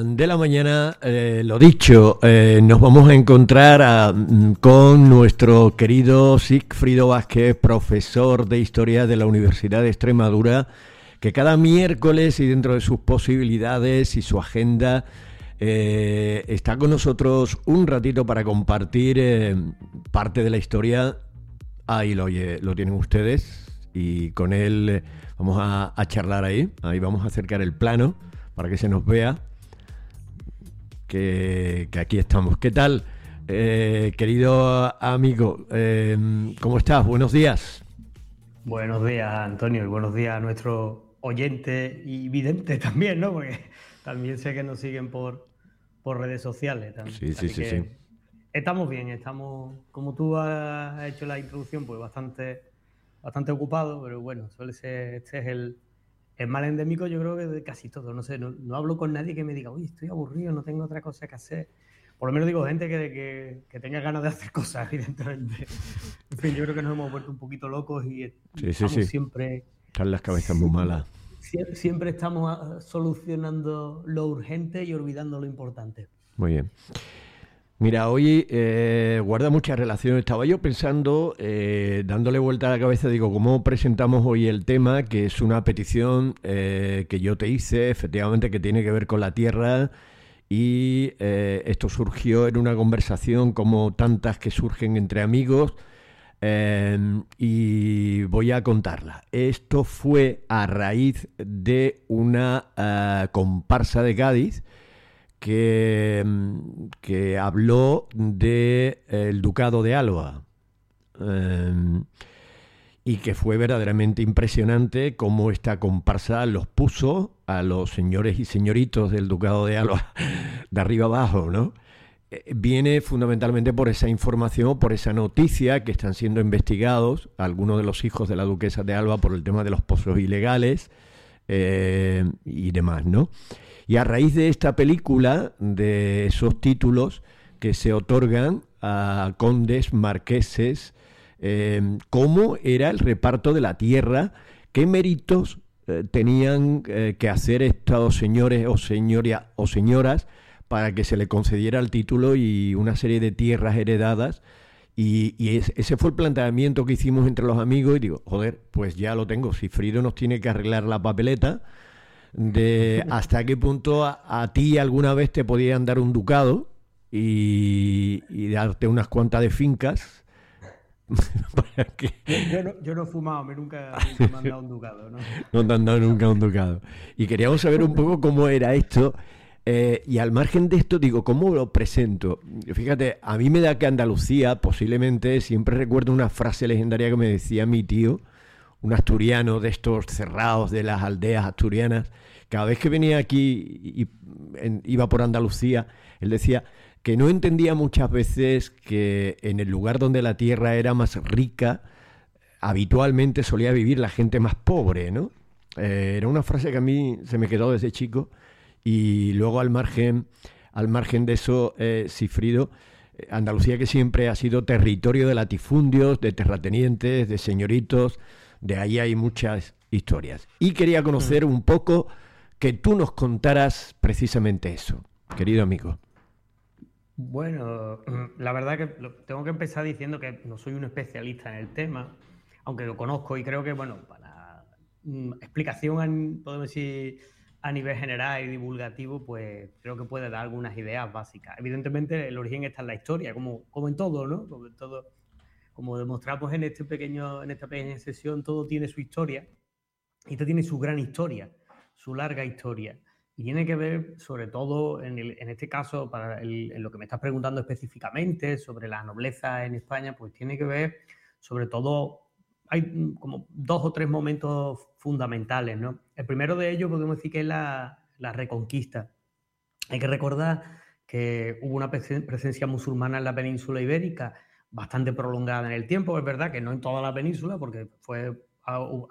De la mañana, eh, lo dicho, eh, nos vamos a encontrar a, mm, con nuestro querido Sigfrido Vázquez, profesor de Historia de la Universidad de Extremadura, que cada miércoles y dentro de sus posibilidades y su agenda eh, está con nosotros un ratito para compartir parte de la historia. Ahí lo, lo tienen ustedes y con él vamos a, a charlar ahí. Ahí vamos a acercar el plano para que se nos vea que, aquí estamos. ¿Qué tal, eh, querido amigo? Em, ¿Cómo estás? Buenos días. Buenos días, Antonio, y buenos días a nuestros oyentes y videntes también, ¿no? Porque también sé que nos siguen por, por redes sociales. Sí, sí, sí, sí. Estamos bien, estamos, como tú has hecho la introducción, pues bastante, bastante ocupado, pero bueno, suele ser, este es el, es mal endémico yo creo que de casi todo. No sé, no, hablo con nadie que me diga, uy, estoy aburrido, no tengo otra cosa que hacer. Por lo menos digo gente que, que, tenga ganas de hacer cosas, evidentemente. En fin, yo creo que nos hemos vuelto un poquito locos y estamos siempre... Están las cabezas muy malas. Siempre estamos ah, solucionando lo urgente y olvidando lo importante. Muy bien. Mira, hoy eh, guarda muchas relaciones. Estaba yo pensando, eh, dándole vuelta a la cabeza, digo, ¿cómo presentamos hoy el tema? Que es una petición eh, que yo te hice, efectivamente, que tiene que ver con la tierra. Y esto surgió en una conversación como tantas que surgen entre amigos. y voy a contarla. Esto fue a raíz de una comparsa de Cádiz que, mm, que habló de, el ducado de Alba. Em, y que fue verdaderamente impresionante cómo esta comparsa los puso a los señores y señoritos del ducado de Alba de arriba abajo, ¿no? Eh, viene fundamentalmente por esa información, por esa noticia que están siendo investigados algunos de los hijos de la duquesa de Alba por el tema de los pozos ilegales eh, y demás, ¿no? Y a raíz de esta película, de esos títulos que se otorgan a condes, marqueses, eh, cómo era el reparto de la tierra, qué méritos eh, tenían eh, que hacer estos señores o, o señoras para que se le concediera el título y una serie de tierras heredadas. Y, ese fue el planteamiento que hicimos entre los amigos y digo, joder, pues ya lo tengo, si Frido nos tiene que arreglar la papeleta, de hasta qué punto a, ti alguna vez te podían dar un ducado y, darte unas cuantas de fincas. yo, no, he fumado, me nunca, me han dado un ducado. ¿no? no te han dado nunca un ducado. Y queríamos saber un poco cómo era esto. Eh, y al margen de esto, digo, ¿cómo lo presento? Fíjate, a mí me da que Andalucía, posiblemente, siempre recuerdo una frase legendaria que me decía mi tío, un asturiano de estos cerrados de las aldeas asturianas, cada vez que venía aquí y, iba por Andalucía, él decía que no entendía muchas veces que en el lugar donde la tierra era más rica, habitualmente solía vivir la gente más pobre, ¿no? Eh, era una frase que a mí se me quedó desde chico y luego al margen, al margen de eso, eh, Cifrido, eh, Andalucía que siempre ha sido territorio de latifundios, de terratenientes, de señoritos, de ahí hay muchas historias. Y quería conocer mm. un poco que tú nos contaras precisamente eso, querido amigo. Bueno, la verdad que tengo que empezar diciendo que no soy un especialista en el tema, aunque lo conozco y creo que, bueno, para mm, explicación, podemos decir, a nivel general y divulgativo, pues creo que puede dar algunas ideas básicas. Evidentemente, el origen está en la historia, como, como en todo, ¿no? Como en todo como demostramos en, este pequeño, en esta pequeña sesión, todo tiene su historia. Y esto tiene su gran historia, su larga historia. Y tiene que ver, sobre todo, en, este caso, para en lo que me estás preguntando específicamente sobre la nobleza en España, pues tiene que ver, sobre todo, hay como dos o tres momentos fundamentales, ¿no? El primero de ellos podemos decir que es la, la reconquista. Hay que recordar que hubo una presencia musulmana en la península ibérica bastante prolongada en el tiempo, es verdad que no en toda la península, porque fue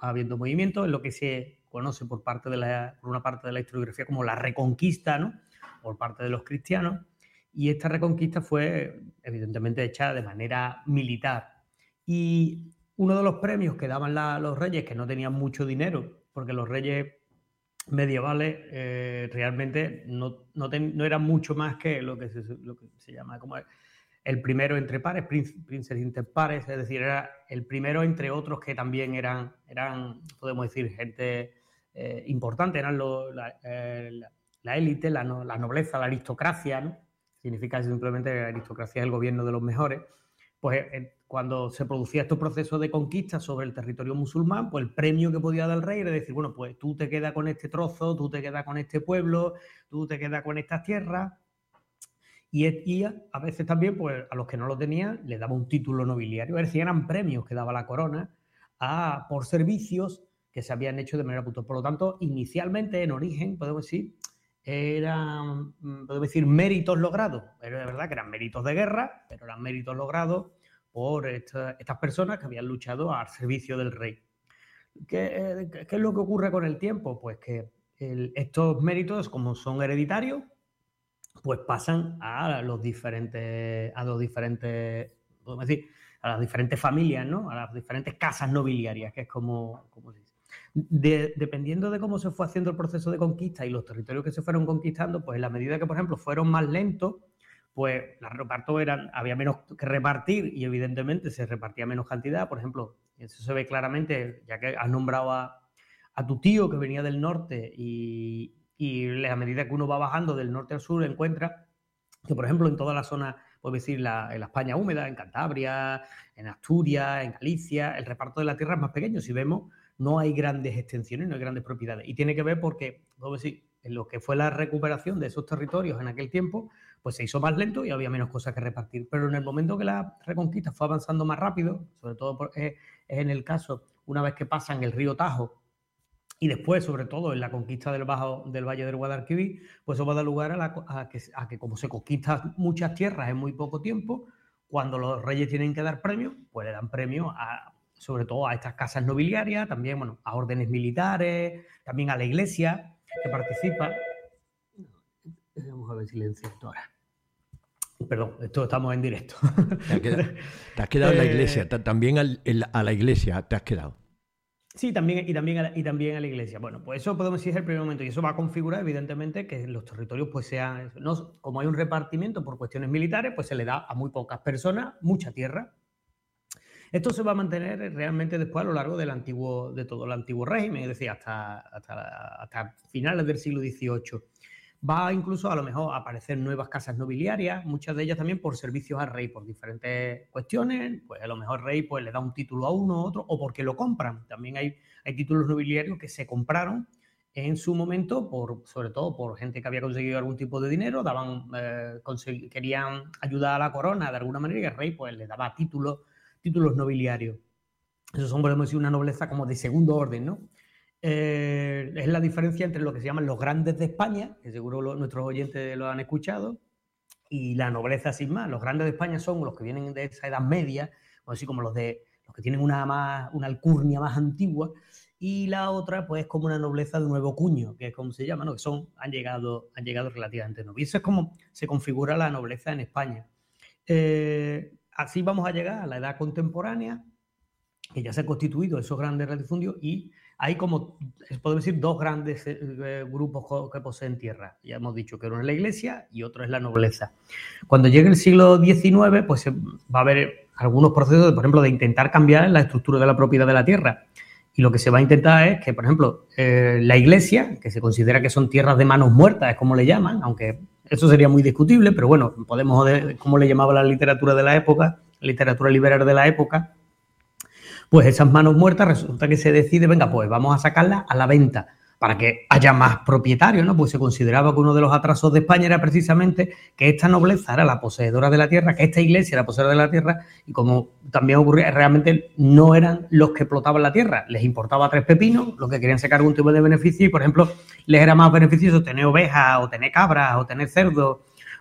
habiendo movimiento, en lo que se conoce por parte de la, por una parte de la historiografía como la reconquista, ¿no? por parte de los cristianos, y esta reconquista fue evidentemente hecha de manera militar. Y uno de los premios que daban los reyes, que no tenían mucho dinero, porque los reyes medievales eh, realmente no, eran mucho más que lo que se, lo que se llama como el primero entre pares, princes inter pares, es decir, era el primero entre otros que también eran, eran podemos decir, gente eh, importante, eran eh, la, élite, la, nobleza, la aristocracia, ¿no? significa simplemente que la aristocracia es el gobierno de los mejores, pues eh, cuando se producía estos procesos de conquista sobre el territorio musulmán, pues el premio que podía dar el rey era decir, bueno, pues tú te quedas con este trozo, tú te quedas con este pueblo, tú te quedas con estas tierras, y, a veces también, pues a los que no lo tenían, les daba un título nobiliario. Es decir, eran premios que daba la corona a, por servicios que se habían hecho de manera puntual. Por lo tanto, inicialmente, en origen, podemos decir, eran, mm, podemos decir, méritos logrados. Pero de verdad que eran méritos de guerra, pero eran méritos logrados por estas personas que habían luchado al servicio del rey. ¿Qué, es lo que ocurre con el tiempo? Pues que estos méritos, como son hereditarios, pues pasan a los diferentes, a los diferentes, podemos decir, a las diferentes familias, ¿no? A las diferentes casas nobiliarias, que es como, dice. dependiendo de cómo se fue haciendo el proceso de conquista y los territorios que se fueron conquistando, pues en la medida que, por ejemplo, fueron más lentos, pues los repartos eran, había menos que repartir y evidentemente se repartía menos cantidad. Por ejemplo, eso se ve claramente, ya que has nombrado a tu tío que venía del norte y, y a medida que uno va bajando del norte al sur encuentra que, por ejemplo, en toda la zona, puedo decir, la, en la España húmeda, en Cantabria, en Asturias, en Galicia, el reparto de la tierra es más pequeño. Si vemos, no hay grandes extensiones, no hay grandes propiedades. Y tiene que ver porque, puedo decir, en lo que fue la recuperación de esos territorios en aquel tiempo, pues se hizo más lento y había menos cosas que repartir. Pero en el momento que la reconquista fue avanzando más rápido, sobre todo es en el caso, una vez que pasan el río Tajo y después, sobre todo, en la conquista del, bajo, del Valle del Guadalquivir, pues eso va a dar lugar a, que, a, que, como se conquistan muchas tierras en muy poco tiempo, cuando los reyes tienen que dar premios, pues le dan premios a, sobre todo a estas casas nobiliarias, también bueno, a órdenes militares, también a la iglesia que participa. Vamos a ver silencio ahora. Perdón, esto estamos en directo. Te has quedado, en la iglesia, eh, también a la iglesia te has quedado. Sí, también, y, también a la, y también a la iglesia. Bueno, pues eso podemos decir es el primer momento. Y eso va a configurar, evidentemente, que los territorios, pues sean. No, como hay un repartimiento por cuestiones militares, pues se le da a muy pocas personas mucha tierra. Esto se va a mantener realmente después a lo largo del antiguo, de todo el antiguo régimen, es decir, hasta, hasta, hasta finales del siglo XVIII. Va incluso a lo mejor a aparecer nuevas casas nobiliarias, muchas de ellas también por servicios al rey, por diferentes cuestiones, pues a lo mejor el rey pues, le da un título a uno u otro o porque lo compran. También hay, hay títulos nobiliarios que se compraron en su momento, por, sobre todo por gente que había conseguido algún tipo de dinero, daban, eh, querían ayudar a la corona de alguna manera y el rey pues le daba títulos, títulos nobiliarios. Eso son, podemos decir, una nobleza como de segundo orden, ¿no? Eh, es la diferencia entre lo que se llaman los grandes de España, que seguro nuestros oyentes lo han escuchado, y la nobleza sin más. Los grandes de España son los que vienen de esa edad media, o así como los de los que tienen una más, una alcurnia más antigua, y la otra, pues, como una nobleza de nuevo cuño, que es como se llama, ¿no? que son, han llegado, han llegado relativamente nuevos. Y eso es como se configura la nobleza en España. Eh, así vamos a llegar a la edad contemporánea, que ya se ha constituido esos grandes latifundios y hay como, podemos decir, dos grandes eh, eh, grupos que poseen tierra. Ya hemos dicho que uno es la iglesia y otro es la nobleza. Cuando llegue el siglo XIX, pues va a haber algunos procesos, por ejemplo, de intentar cambiar la estructura de la propiedad de la tierra. Y lo que se va a intentar es que, por ejemplo, eh, la iglesia, que se considera que son tierras de manos muertas, es como le llaman, aunque eso sería muy discutible, pero bueno, podemos, como le llamaba la literatura de la época, literatura liberal de la época, pues esas manos muertas resulta que se decide, venga, pues vamos a sacarlas a la venta para que haya más propietarios, ¿no? Pues se consideraba que uno de los atrasos de España era precisamente que esta nobleza era la poseedora de la tierra, que esta iglesia era poseedora de la tierra, y como también ocurría, realmente no eran los que explotaban la tierra, les importaba tres pepinos, los que querían sacar algún tipo de beneficio, y por ejemplo, les era más beneficioso tener ovejas, o tener cabras, o tener cerdos,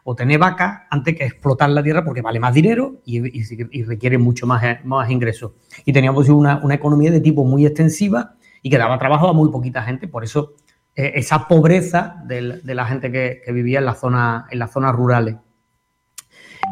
o tener vacas antes que explotar la tierra porque vale más dinero y, requiere mucho más, más ingresos. Y teníamos una, una, economía de tipo muy extensiva y que daba trabajo a muy poquita gente. Por eso eh, esa pobreza de, la gente que, vivía en, la zona, en las zonas rurales.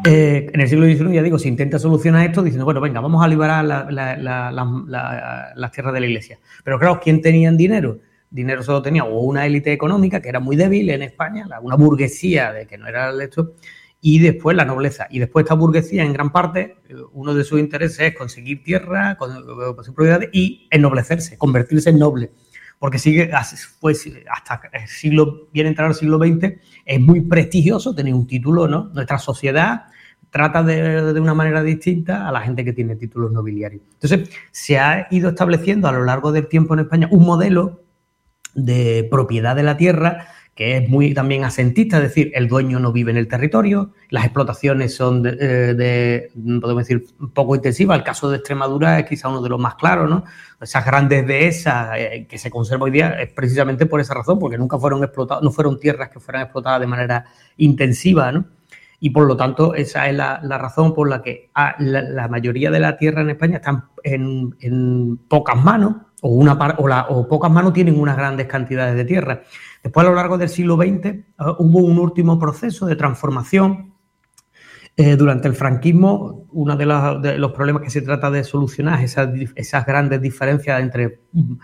Eh, en el siglo XIX, ya digo, se intenta solucionar esto diciendo, bueno, venga, vamos a liberar las tierras de la iglesia. Pero claro, ¿quién tenía dinero? Dinero solo tenía o una élite económica que era muy débil en España, una burguesía de que no era esto, y después la nobleza. Y después esta burguesía, en gran parte, uno de sus intereses es conseguir tierra, conseguir propiedades y ennoblecerse, convertirse en noble. Porque sigue, pues, hasta el siglo, bien entrar al siglo XX, es muy prestigioso tener un título, ¿no? Nuestra sociedad trata de, de, una manera distinta a la gente que tiene títulos nobiliarios. Entonces, se ha ido estableciendo a lo largo del tiempo en España un modelo de propiedad de la tierra que es muy también asentista, es decir, el dueño no vive en el territorio, las explotaciones son de, eh, podemos decir, poco intensivas. El caso de Extremadura es quizá uno de los más claros, ¿no? Esas grandes dehesas eh, que se conservan hoy día es precisamente por esa razón, porque nunca fueron explotadas, no fueron tierras que fueran explotadas de manera intensiva, ¿no? Y por lo tanto, esa es la, razón por la que ah, la, mayoría de la tierra en España están en, en pocas manos, o, o, o pocas manos tienen unas grandes cantidades de tierra. Después, a lo largo del siglo XX, eh, hubo un último proceso de transformación. Eh, durante el franquismo, uno de, los problemas que se trata de solucionar es esas, grandes diferencias entre mm,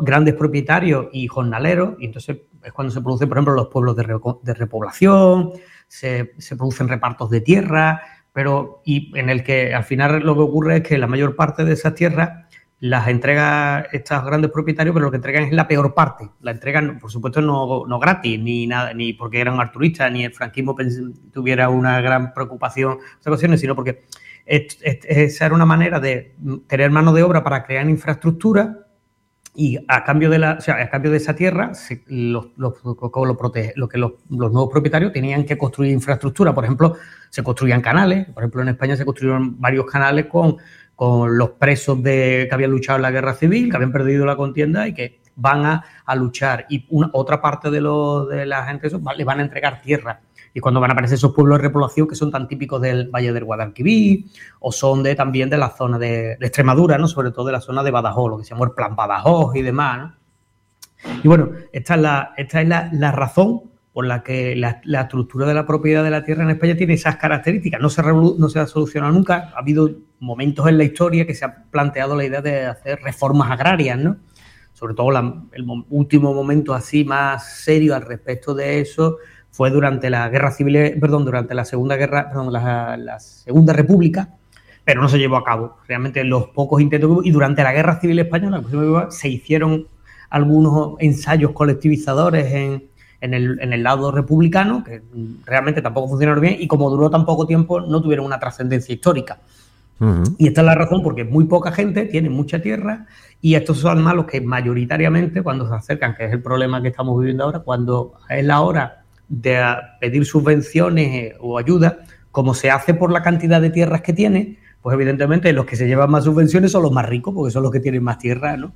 grandes propietarios y jornaleros, y entonces es cuando se producen, por ejemplo, los pueblos de, repoblación, se, se, producen repartos de tierra, pero y en el que al final lo que ocurre es que la mayor parte de esas tierras las entrega estos grandes propietarios, pero lo que entregan es la peor parte. La entregan, por supuesto, no, no gratis, ni nada, ni porque eran arturistas, ni el franquismo tuviera una gran preocupación en estas ocasiones, sino porque esa era una manera de tener mano de obra para crear infraestructura y a cambio de la, o sea, a cambio de esa tierra, los, que los, nuevos propietarios tenían que construir infraestructura. Por ejemplo, se construían canales. Por ejemplo, en España se construyeron varios canales con con los presos de, que habían luchado en la guerra civil, que habían perdido la contienda y que van a, luchar. Y una, otra parte de, lo, de la gente eso, les van a entregar tierra. Y cuando van a aparecer esos pueblos de repoblación que son tan típicos del Valle del Guadalquivir o son de, también de la zona de, Extremadura, ¿no? sobre todo de la zona de Badajoz, lo que se llama el Plan Badajoz y demás. Y bueno, esta es la, esta es la razón por la que la, estructura de la propiedad de la tierra en España tiene esas características. No se, no se ha solucionado nunca. Ha habido momentos en la historia que se ha planteado la idea de hacer reformas agrarias, ¿no? Sobre todo el último momento así más serio al respecto de eso fue durante la guerra civil, perdón, durante la segunda guerra, perdón, la, segunda república, pero no se llevó a cabo. Realmente los pocos intentos y durante la guerra civil española se hicieron algunos ensayos colectivizadores en, en el, en el lado republicano, que realmente tampoco funcionaron bien, y como duró tan poco tiempo, no tuvieron una trascendencia histórica. Y esta es la razón porque muy poca gente tiene mucha tierra y estos son malos que mayoritariamente cuando se acercan, que es el problema que estamos viviendo ahora, cuando es la hora de pedir subvenciones o ayuda, como se hace por la cantidad de tierras que tiene, pues evidentemente los que se llevan más subvenciones son los más ricos porque son los que tienen más tierra, ¿no?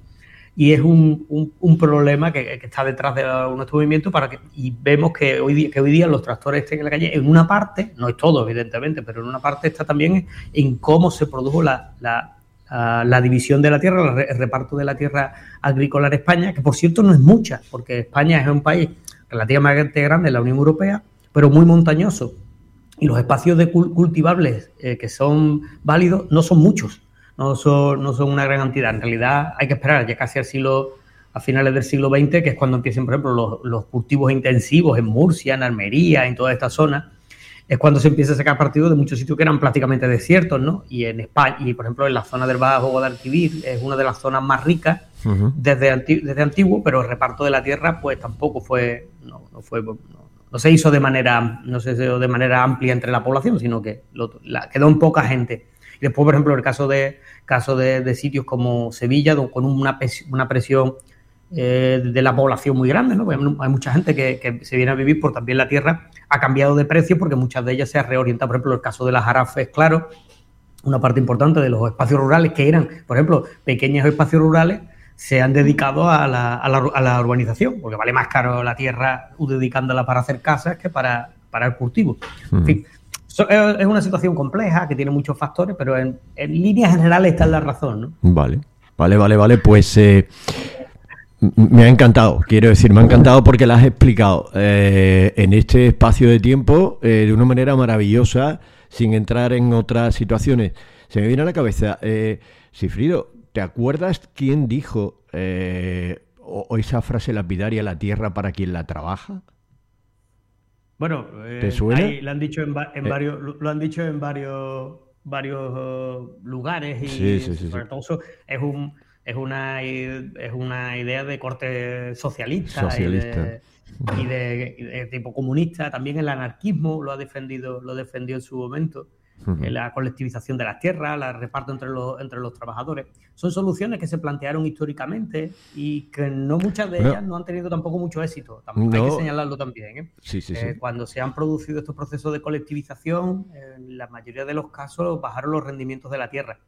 Y es un, un, problema que, está detrás de nuestro movimiento para que, y vemos que hoy, día, que hoy día los tractores estén en la calle, en una parte, no es todo evidentemente, pero en una parte está también en cómo se produjo la, la, la división de la tierra, el reparto de la tierra agrícola en España, que por cierto no es mucha, porque España es un país relativamente grande en la Unión Europea, pero muy montañoso. Y los espacios de cultivables eh, que son válidos no son muchos no son, no son una gran cantidad. En realidad hay que esperar ya casi al siglo, a finales del siglo XX, que es cuando empiezan, por ejemplo, los, cultivos intensivos en Murcia, en Almería, en toda esta zona. Es cuando se empieza a sacar partido de muchos sitios que eran prácticamente desiertos, ¿no? Y en España, y por ejemplo en la zona del Bajo Guadalquivir, es una de las zonas más ricas desde, desde antiguo, pero el reparto de la tierra, pues tampoco fue, no, fue, no, se hizo de manera, no se hizo de manera amplia entre la población, sino que quedó en poca gente. Y después, por ejemplo, el caso de, caso de, sitios como Sevilla, con una, una presión eh, de la población muy grande, ¿no? hay mucha gente que, se viene a vivir por también la tierra, ha cambiado de precio porque muchas de ellas se han reorientado. Por ejemplo, el caso de las jarafes, claro, una parte importante de los espacios rurales que eran, por ejemplo, pequeños espacios rurales, se han dedicado a la, a la, urbanización, porque vale más caro la tierra dedicándola para hacer casas que para para el cultivo. En fin, es una situación compleja que tiene muchos factores, pero en, líneas generales está la razón. ¿no? Vale, vale, vale, vale. Pues eh, me ha encantado, quiero decir, me ha encantado porque la has explicado eh, en este espacio de tiempo eh, de una manera maravillosa, sin entrar en otras situaciones. Se me viene a la cabeza, Sifrido, ¿te acuerdas quién dijo o, esa frase lapidaria, la tierra para quien la trabaja? Bueno, ¿Te suena? lo han dicho en, varios, lo han dicho en varios, varios lugares y sobre todo es un es una, es una idea de corte socialista, Y, de, tipo comunista. También el anarquismo lo ha defendido, lo defendió en su momento. La colectivización de las tierras, el reparto entre los, entre los trabajadores. Son soluciones que se plantearon históricamente y que no muchas de ellas no han tenido tampoco mucho éxito. Hay que señalarlo también. ¿eh? Eh, cuando se han producido estos procesos de colectivización, en la mayoría de los casos bajaron los rendimientos de la tierra.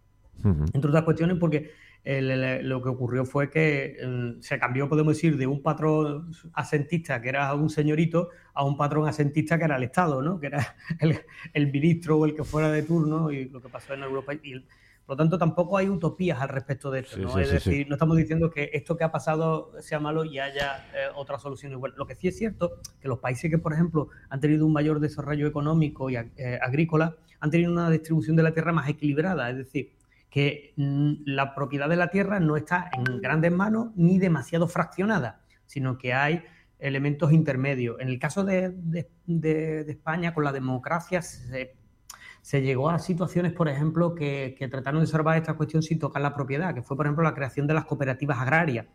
Entre otras cuestiones porque lo que ocurrió fue que mm, se cambió, podemos decir, de un patrón asentista, que era un señorito, a un patrón asentista que era el Estado, ¿no? que era el, ministro o el que fuera de turno, y lo que pasó en Europa. Y, por lo tanto, tampoco hay utopías al respecto de esto. ¿no? es decir, no estamos diciendo que esto que ha pasado sea malo y haya eh, otra solución igual. Lo que sí es cierto que los países que, por ejemplo, han tenido un mayor desarrollo económico y eh, agrícola, han tenido una distribución de la tierra más equilibrada. Es decir, que mm, la propiedad de la tierra no está en grandes manos ni demasiado fraccionada, sino que hay elementos intermedios. En el caso de, España, con la democracia, se, llegó a situaciones, por ejemplo, que, que, trataron de observar esta cuestión sin tocar la propiedad, que fue, por ejemplo, la creación de las cooperativas agrarias,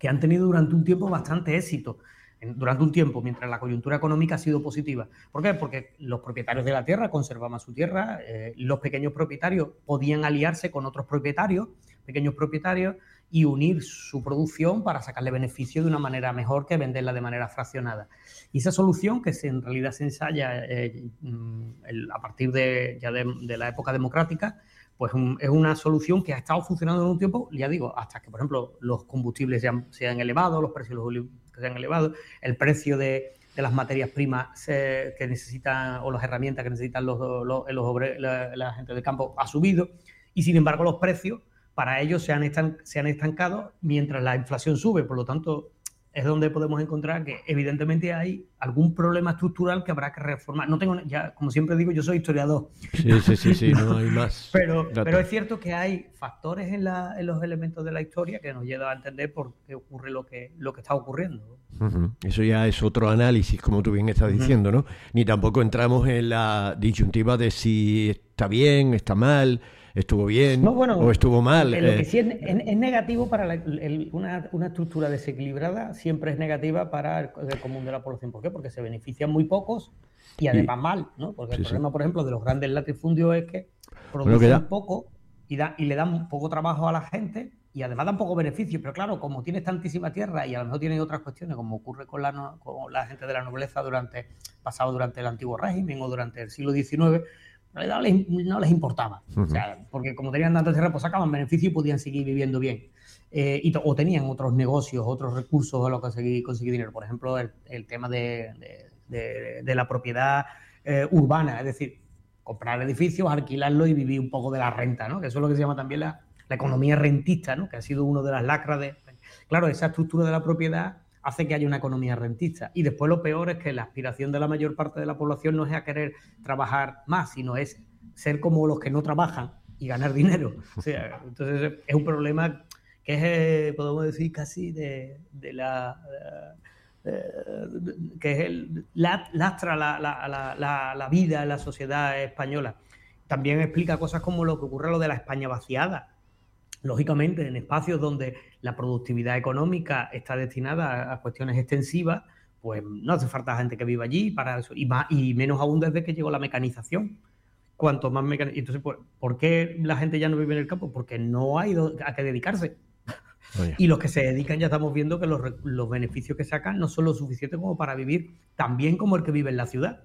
que han tenido durante un tiempo bastante éxito durante un tiempo, mientras la coyuntura económica ha sido positiva. ¿Por qué? Porque los propietarios de la tierra conservaban su tierra, eh, los pequeños propietarios podían aliarse con otros propietarios, pequeños propietarios, y unir su producción para sacarle beneficio de una manera mejor que venderla de manera fraccionada. Y esa solución, que en realidad se ensaya eh, mm, a partir de, ya de, la época democrática, pues es una solución que ha estado funcionando en un tiempo, ya digo, hasta que, por ejemplo, los combustibles se han, se han elevado, los precios de los se han elevado, el precio de, las materias primas que necesitan o las herramientas que necesitan los, los, la, gente del campo ha subido y sin embargo los precios para ellos se han, se han estancado mientras la inflación sube. Por lo tanto, es donde podemos encontrar que evidentemente hay algún problema estructural que habrá que reformar. No tengo, ya, como siempre digo, yo soy historiador. Sí, sí, sí, sí no hay más. pero, pero es cierto que hay factores en, los elementos de la historia que nos llevan a entender por qué ocurre lo que, lo que está ocurriendo. Eso ya es otro análisis, como tú bien estás diciendo, ¿no? Ni tampoco entramos en la disyuntiva de si está bien, está mal, estuvo bien o estuvo mal. Lo que eh. sí es, negativo para una, estructura desequilibrada, siempre es negativa para el, común de la población. ¿Por qué? Porque se benefician muy pocos y además mal, ¿no? Porque el problema, por ejemplo, de los grandes latifundios es que producen poco y, da, y le dan poco trabajo a la gente y además dan poco beneficio. Pero claro, como tienes tantísima tierra y a lo mejor tienes otras cuestiones, como ocurre con la, con la gente de la nobleza durante pasado durante el antiguo régimen o durante el siglo XIX, no les importaba. porque como tenían tanta tierra, pues sacaban beneficio y podían seguir viviendo bien. Eh, y, o tenían otros negocios, otros recursos a los que conseguir, conseguir dinero. Por ejemplo, el, tema de, la propiedad eh, urbana, es decir, comprar edificios, alquilarlos y vivir un poco de la renta, ¿no? Que eso es lo que se llama también la, la economía rentista, ¿no? Que ha sido uno de las lacras de... Claro, esa estructura de la propiedad hace que haya una economía rentista. Y después lo peor es que la aspiración de la mayor parte de la población no es a querer trabajar más, sino es ser como los que no trabajan y ganar dinero. O sea, entonces es un problema que es, eh, podemos decir, casi de, la... que es el, lastra la, la, la, vida en la sociedad española. También explica cosas como lo que ocurre lo de la España vaciada lógicamente, en espacios donde la productividad económica está destinada a cuestiones extensivas, pues no hace falta gente que viva allí para eso, y, más, y menos aún desde que llegó la mecanización. Cuanto más mecanización. Entonces, ¿por, qué la gente ya no vive en el campo? Porque no hay a qué dedicarse. Y los que se dedican ya estamos viendo que los, los, beneficios que sacan no son lo suficiente como para vivir tan bien como el que vive en la ciudad.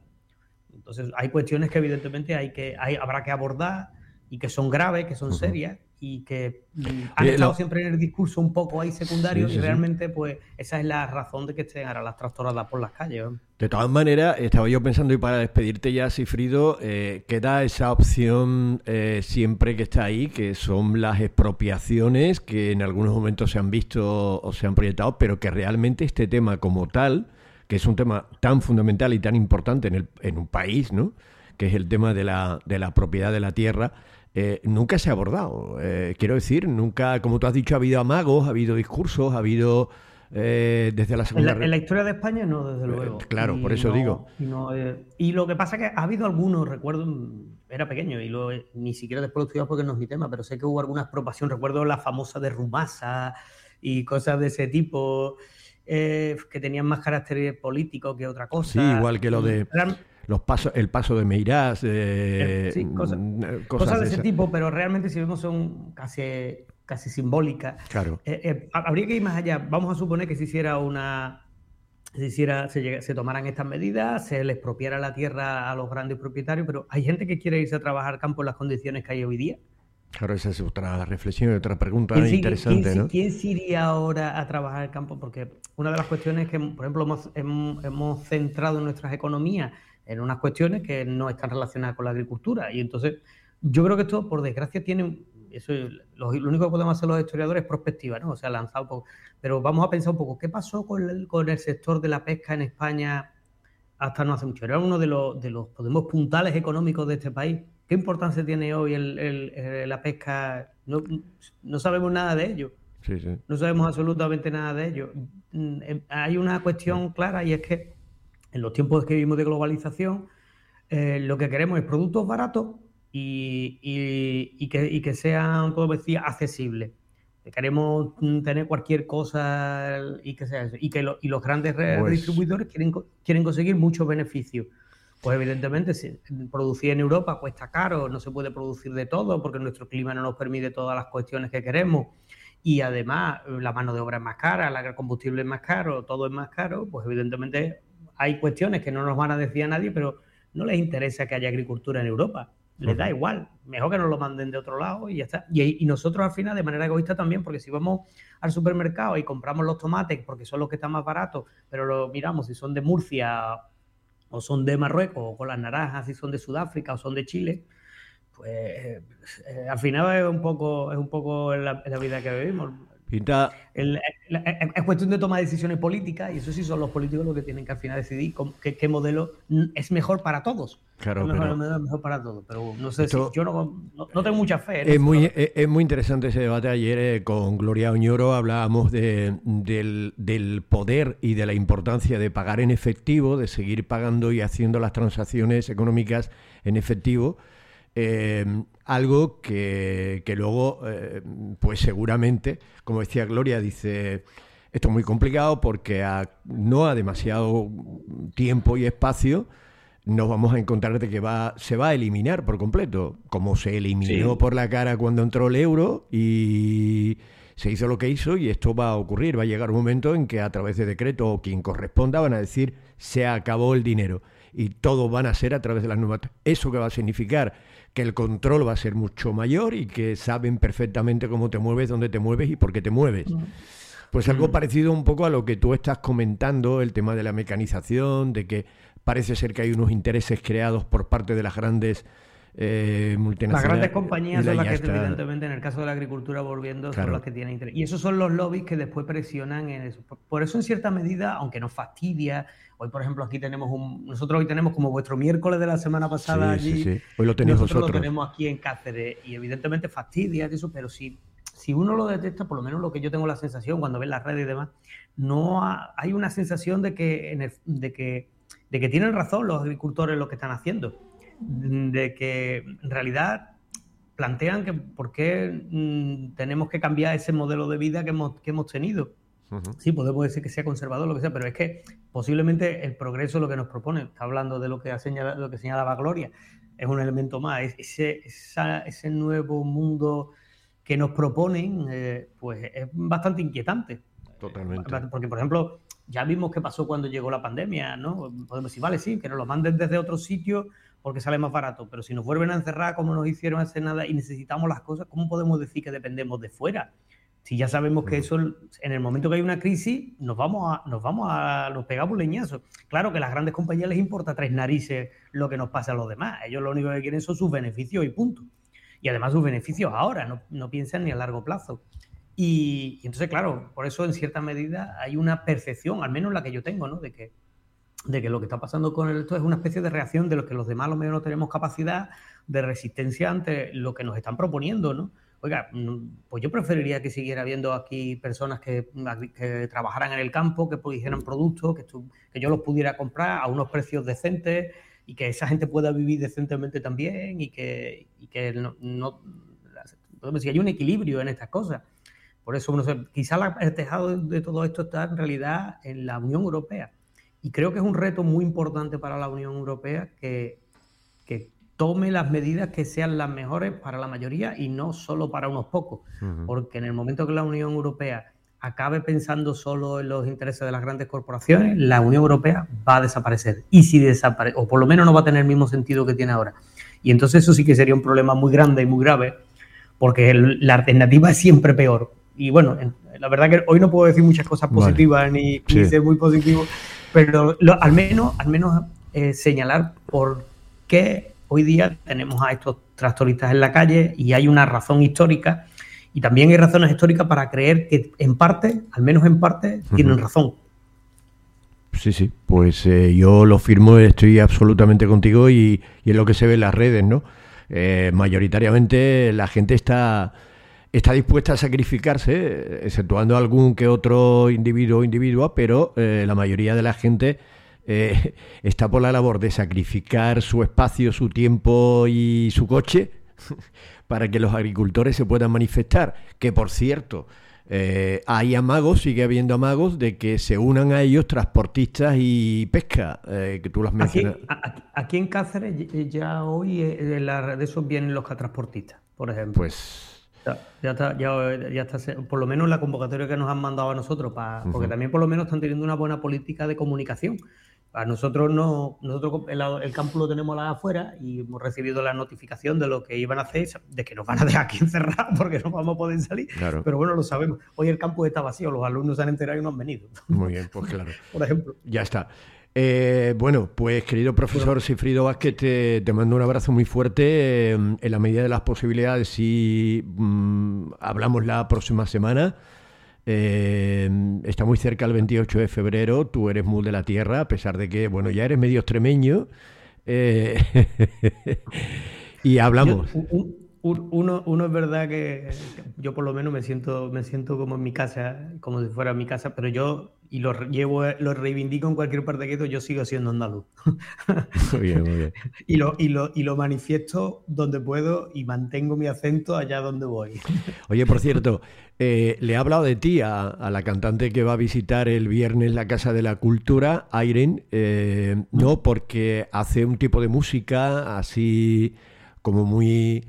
Entonces, hay cuestiones que evidentemente hay que, hay, habrá que abordar y que son graves, que son serias y que mm, han estado siempre en el discurso un poco ahí secundario y realmente pues esa es la razón de que estén ahora las tractoradas por las calles. De todas maneras, estaba yo pensando y para despedirte ya, Sifrido, eh, queda esa opción eh, siempre que está ahí, que son las expropiaciones que en algunos momentos se han visto o se han proyectado, pero que realmente este tema como tal, que es un tema tan fundamental y tan importante en, el, en un país, ¿no? que es el tema de la, de la propiedad de la tierra, eh, nunca se ha abordado. Eh, quiero decir, nunca, como tú has dicho, ha habido amagos, ha habido discursos, ha habido eh, desde la segunda. En la, historia de España no, desde luego. claro, por eso digo. Y, lo que pasa es que ha habido algunos, recuerdo, era pequeño y lo, ni siquiera después lo porque no es mi tema, pero sé que hubo alguna expropiación. Recuerdo la famosa de Rumasa y cosas de ese tipo. que tenían más carácter político que otra cosa. Sí, igual que lo de los pasos, el paso de Meirás, eh, sí, mm, eh, cosas, de, ese tipo, pero realmente si vemos son casi, casi simbólicas. Claro. Eh, habría que ir más allá. Vamos a suponer que se hiciera una, se, hiciera, se, se, tomaran estas medidas, se les expropiara la tierra a los grandes propietarios, pero hay gente que quiere irse a trabajar campo en las condiciones que hay hoy día. Claro, esa es otra reflexión y otra pregunta interesante, ¿quién, ¿no? ¿Quién se iría ahora a trabajar al campo? Porque una de las cuestiones que, por ejemplo, hemos, hemos, hemos centrado en nuestras economías en unas cuestiones que no están relacionadas con la agricultura. Y entonces, yo creo que esto, por desgracia, tiene. Eso, lo, único que podemos hacer los historiadores es prospectiva, ¿no? O sea, lanzar un poco. Pero vamos a pensar un poco, ¿qué pasó con el, con el sector de la pesca en España hasta no hace mucho? Era uno de los, de los podemos, puntales económicos de este país. ¿Qué importancia tiene hoy el, la pesca? No, no, sabemos nada de ello. Sí, sí. No sabemos absolutamente nada de ello. Mm, eh, hay una cuestión clara y es que en los tiempos que vivimos de globalización, eh, lo que queremos es productos baratos y, que, sean, como decía, accesibles. Queremos tener cualquier cosa y que sea eso. Y que los grandes pues distribuidores quieren, quieren conseguir muchos beneficios. Pues evidentemente, si producir en Europa cuesta caro, no se puede producir de todo porque nuestro clima no nos permite todas las cuestiones que queremos. Y además, la mano de obra es más cara, el combustible es más caro, todo es más caro, pues evidentemente hay cuestiones que no nos van a decir a nadie, pero no les interesa que haya agricultura en Europa. Les da igual. Mejor que nos lo manden de otro lado y ya está. Y, nosotros al final, de manera egoísta también, porque si vamos al supermercado y compramos los tomates porque son los que están más baratos, pero lo miramos si son de Murcia o son de Marruecos, o con las naranjas si son de Sudáfrica o son de Chile, pues eh, al final es un poco, es un poco la vida que vivimos es cuestión de tomar decisiones políticas y eso sí son los políticos los que tienen que al final decidir qué, modelo es mejor para todos. Claro, es mejor, para todos. Pero no sé si yo no, tengo mucha fe. es, muy, es, muy interesante ese debate. Ayer eh, con Gloria Oñoro hablábamos de, del, del poder y de la importancia de pagar en efectivo, de seguir pagando y haciendo las transacciones económicas en efectivo. Eh, algo que, luego, eh, pues seguramente, como decía Gloria, dice, esto es muy complicado porque no a demasiado tiempo y espacio nos vamos a encontrar de que va, se va a eliminar por completo, como se eliminó por la cara cuando entró el euro y se hizo lo que hizo y esto va a ocurrir, va a llegar un momento en que a través de decreto o quien corresponda van a decir se acabó el dinero y todo van a ser a través de las nuevas. ¿Eso que va a significar? que el control va a ser mucho mayor y que saben perfectamente cómo te mueves, dónde te mueves y por qué te mueves. Mm. Pues algo mm. parecido un poco a lo que tú estás comentando, el tema de la mecanización, de que parece ser que hay unos intereses creados por parte de las grandes eh, multinacionales. Las grandes compañías son las que, evidentemente, en el caso de la agricultura, volviendo, son las que tienen interés. Y esos son los lobbies que después presionan en eso. Por eso, en cierta medida, aunque nos fastidia, Hoy, por ejemplo, aquí tenemos un. Nosotros hoy tenemos como vuestro miércoles de la semana pasada allí. Sí, Hoy lo tenéis nosotros lo tenemos aquí en Cáceres y evidentemente fastidia eso, pero si, si uno lo detecta, por lo menos lo que yo tengo la sensación cuando ve las redes y demás, no hay una sensación de que, de, que, de que tienen razón los agricultores lo que están haciendo. De que en realidad plantean que por qué mm, tenemos que cambiar ese modelo de vida que hemos, que hemos tenido Sí, podemos decir que sea conservador, lo que sea, pero es que posiblemente el progreso lo que nos propone, está hablando de lo que, señala, lo que señalaba Gloria, es un elemento más, ese, ese nuevo mundo que nos proponen, eh, pues es bastante inquietante. Totalmente. Porque, por ejemplo, ya vimos qué pasó cuando llegó la pandemia, ¿no? Podemos decir, vale, sí, que nos lo manden desde otro sitio, porque sale más barato, pero si nos vuelven a encerrar como nos hicieron hace nada y necesitamos las cosas, ¿cómo podemos decir que dependemos de fuera? Si ya sabemos que eso, en el momento que hay una crisis, nos vamos a, nos vamos a, nos pegamos leñazos. Claro que a las grandes compañías les importa tres narices lo que nos pasa a los demás. Ellos lo único que quieren son sus beneficios y punto. Y además sus beneficios ahora, no, no piensan ni a largo plazo. Y, y, entonces, claro, por eso en cierta medida hay una percepción, al menos la que yo tengo, ¿no? De que de que lo que está pasando con esto es una especie de reacción de lo que los demás lo menos no tenemos capacidad de resistencia ante lo que nos están proponiendo, ¿no? Oiga, mm, pues yo preferiría que siguiera habiendo aquí personas que, trabajaran en el campo, que pudieran productos, que, que, yo los pudiera comprar a unos precios decentes y que esa gente pueda vivir decentemente también y que, y que no, no si hay un equilibrio en estas cosas. Por eso, no sé, quizá el tejado de todo esto está en realidad en la Unión Europea y creo que es un reto muy importante para la Unión Europea que, que tome las medidas que sean las mejores para la mayoría y no solo para unos pocos. Porque en el momento que la Unión Europea acabe pensando solo en los intereses de las grandes corporaciones, la Unión Europea va a desaparecer. Y si desaparece, o por lo menos no va a tener el mismo sentido que tiene ahora. Y entonces eso sí que sería un problema muy grande y muy grave, porque la alternativa es siempre peor. Y bueno, la verdad que hoy no puedo decir muchas cosas positivas ni, ser muy positivo, pero al menos, al menos eh, señalar por qué hoy día tenemos a estos tractoristas en la calle y hay una razón histórica y también hay razones históricas para creer que en parte, al menos en parte, tienen razón. Sí, sí, pues eh, yo lo firmo, estoy absolutamente contigo y, es lo que se ve en las redes, ¿no? Eh, mayoritariamente la gente está, está dispuesta a sacrificarse, exceptuando algún que otro individuo o individua, pero eh, la mayoría de la gente eh, está por la labor de sacrificar su espacio, su tiempo y su coche para que los agricultores se puedan manifestar. Que por cierto, eh, hay amagos, sigue habiendo amagos de que se unan a ellos transportistas y pesca, eh, que tú las mencionas. Aquí, en Cáceres ya hoy de esos vienen los transportistas, por ejemplo. Pues ya, está, ya, está, por lo menos la convocatoria que nos han mandado a nosotros, para, porque también por lo menos están teniendo una buena política de comunicación. A nosotros no, nosotros el, campo lo tenemos afuera y hemos recibido la notificación de lo que iban a hacer, de que nos van a dejar aquí encerrados porque no vamos a poder salir. Pero bueno, lo sabemos. Hoy el campo está vacío, los alumnos se han enterado y no han venido. Muy bien, pues claro. Por ejemplo. Ya está. Eh, bueno, pues querido profesor Sifrido Vázquez, te, mando un abrazo muy fuerte. en la medida de las posibilidades, si mm, hablamos la próxima semana. Eh, está muy cerca el 28 de febrero, tú eres muy de la tierra, a pesar de que, bueno, ya eres medio extremeño. Eh, y hablamos. uno, uno, es verdad que yo por lo menos me siento, me siento como en mi casa, como si fuera mi casa, pero yo y lo llevo, lo reivindico en cualquier parte que yo sigo siendo andaluz. Muy bien, muy bien. y, lo, y, lo, y lo manifiesto donde puedo y mantengo mi acento allá donde voy. Oye, por cierto, eh, le he hablado de ti a, la cantante que va a visitar el viernes la Casa de la Cultura, Irene, eh, no porque hace un tipo de música así como muy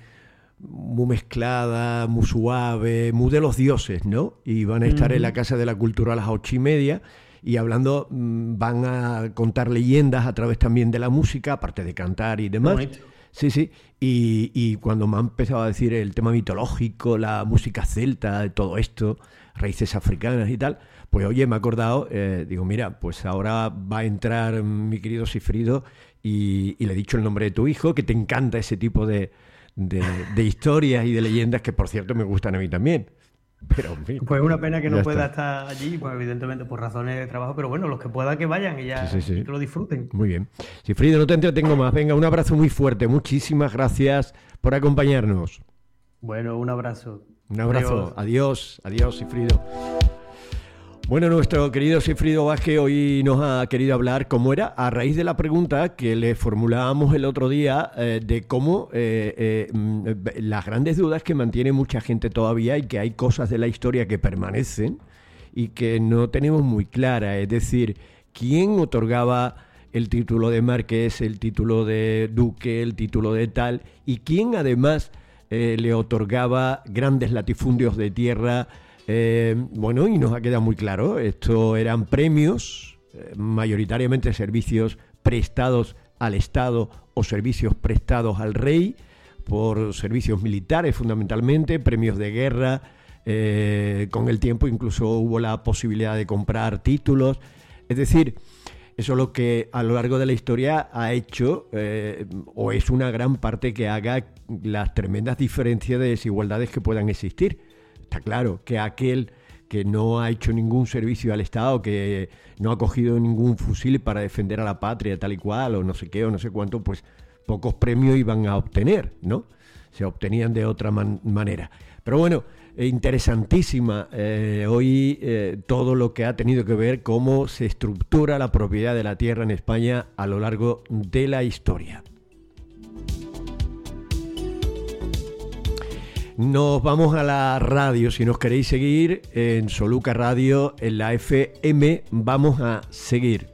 muy mezclada, muy suave, muy de los dioses, ¿no? Y van a estar en la Casa de la Cultura a las ocho y media y hablando, mm, van a contar leyendas a través también de la música, aparte de cantar y demás. Sí, sí. Y, y, cuando me han empezado a decir el tema mitológico, la música celta, todo esto, raíces africanas y tal, pues oye, me he acordado, eh, digo, mira, pues ahora va a entrar mi querido Sifrido y, y le he dicho el nombre de tu hijo, que te encanta ese tipo de, de, historias y de leyendas que, por cierto, me gustan a mí también. Pero, en fin, pues es una pena que no pueda estar allí, pues evidentemente por razones de trabajo, pero bueno, los que puedan que vayan y ya que lo disfruten. Muy bien. Sifrido, no te entretengo más. Venga, un abrazo muy fuerte. Muchísimas gracias por acompañarnos. Bueno, un abrazo. Un abrazo. Adiós, adiós, Sifrido. Bueno, nuestro querido Sifrido Vázquez hoy nos ha querido hablar, como era, a raíz de la pregunta que le formulábamos el otro día eh, de cómo eh, eh, las grandes dudas que mantiene mucha gente todavía y que hay cosas de la historia que permanecen y que no tenemos muy clara. Es decir, quién otorgaba el título de marqués, el título de duque, el título de tal, y quién además le otorgaba grandes latifundios de tierra eh, bueno, y nos ha quedado muy claro, esto eran premios, eh, mayoritariamente servicios prestados al Estado o servicios prestados al rey por servicios militares fundamentalmente, premios de guerra, eh, con el tiempo incluso hubo la posibilidad de comprar títulos, es decir, eso es lo que a lo largo de la historia ha hecho o es una gran parte que haga las tremendas diferencias de desigualdades que puedan existir. Está claro que aquel que no ha hecho ningún servicio al Estado, que no ha cogido ningún fusil para defender a la patria tal y cual, o no sé qué, o no sé cuánto, pues pocos premios iban a obtener, ¿no? Se obtenían de otra manera. Pero bueno, interesantísima eh, hoy eh, todo lo que ha tenido que ver cómo se estructura la propiedad de la tierra en España a lo largo de la historia. Nos vamos a la radio, si nos queréis seguir en Soluca Radio, en la FM, vamos a seguir.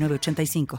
85